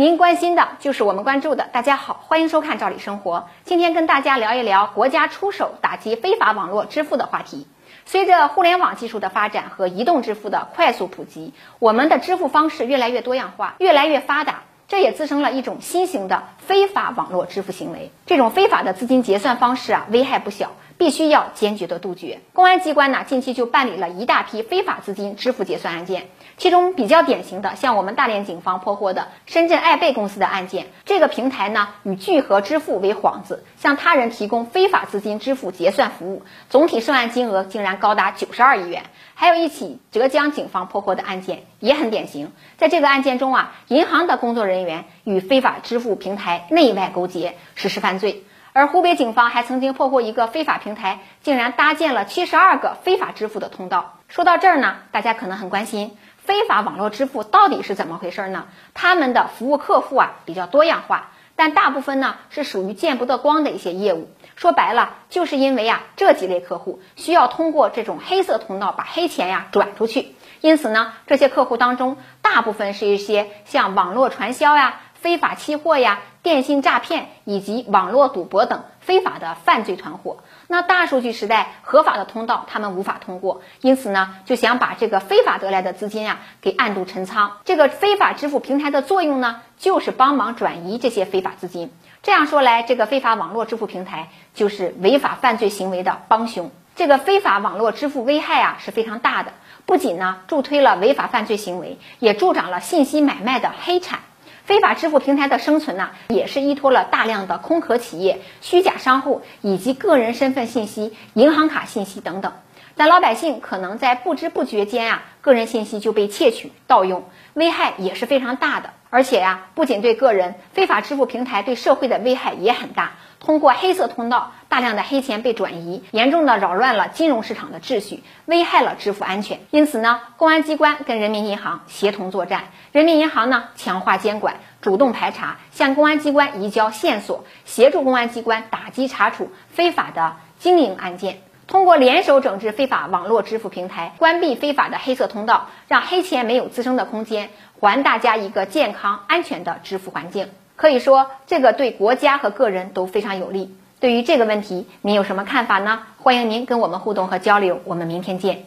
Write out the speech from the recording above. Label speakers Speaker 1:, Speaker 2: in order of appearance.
Speaker 1: 您关心的就是我们关注的。大家好，欢迎收看《赵理生活》。今天跟大家聊一聊国家出手打击非法网络支付的话题。随着互联网技术的发展和移动支付的快速普及，我们的支付方式越来越多样化，越来越发达。这也滋生了一种新型的非法网络支付行为。这种非法的资金结算方式啊，危害不小，必须要坚决的杜绝。公安机关呢，近期就办理了一大批非法资金支付结算案件，其中比较典型的，像我们大连警方破获的深圳爱贝公司的案件。这个平台呢，以聚合支付为幌子，向他人提供非法资金支付结算服务，总体涉案金额竟然高达九十二亿元。还有一起浙江警方破获的案件也很典型，在这个案件中啊，银行的工作人员与非法支付平台内外勾结实施犯罪，而湖北警方还曾经破获一个非法平台，竟然搭建了七十二个非法支付的通道。说到这儿呢，大家可能很关心，非法网络支付到底是怎么回事呢？他们的服务客户啊比较多样化。但大部分呢是属于见不得光的一些业务，说白了就是因为啊这几类客户需要通过这种黑色通道把黑钱呀转出去，因此呢这些客户当中大部分是一些像网络传销呀。非法期货呀、电信诈骗以及网络赌博等非法的犯罪团伙，那大数据时代合法的通道他们无法通过，因此呢就想把这个非法得来的资金啊给暗度陈仓。这个非法支付平台的作用呢，就是帮忙转移这些非法资金。这样说来，这个非法网络支付平台就是违法犯罪行为的帮凶。这个非法网络支付危害啊是非常大的，不仅呢助推了违法犯罪行为，也助长了信息买卖的黑产。非法支付平台的生存呢，也是依托了大量的空壳企业、虚假商户以及个人身份信息、银行卡信息等等。但老百姓可能在不知不觉间啊，个人信息就被窃取、盗用，危害也是非常大的。而且呀，不仅对个人，非法支付平台对社会的危害也很大。通过黑色通道，大量的黑钱被转移，严重的扰乱了金融市场的秩序，危害了支付安全。因此呢，公安机关跟人民银行协同作战，人民银行呢强化监管，主动排查，向公安机关移交线索，协助公安机关打击查处非法的经营案件。通过联手整治非法网络支付平台，关闭非法的黑色通道，让黑钱没有滋生的空间，还大家一个健康安全的支付环境。可以说，这个对国家和个人都非常有利。对于这个问题，您有什么看法呢？欢迎您跟我们互动和交流。我们明天见。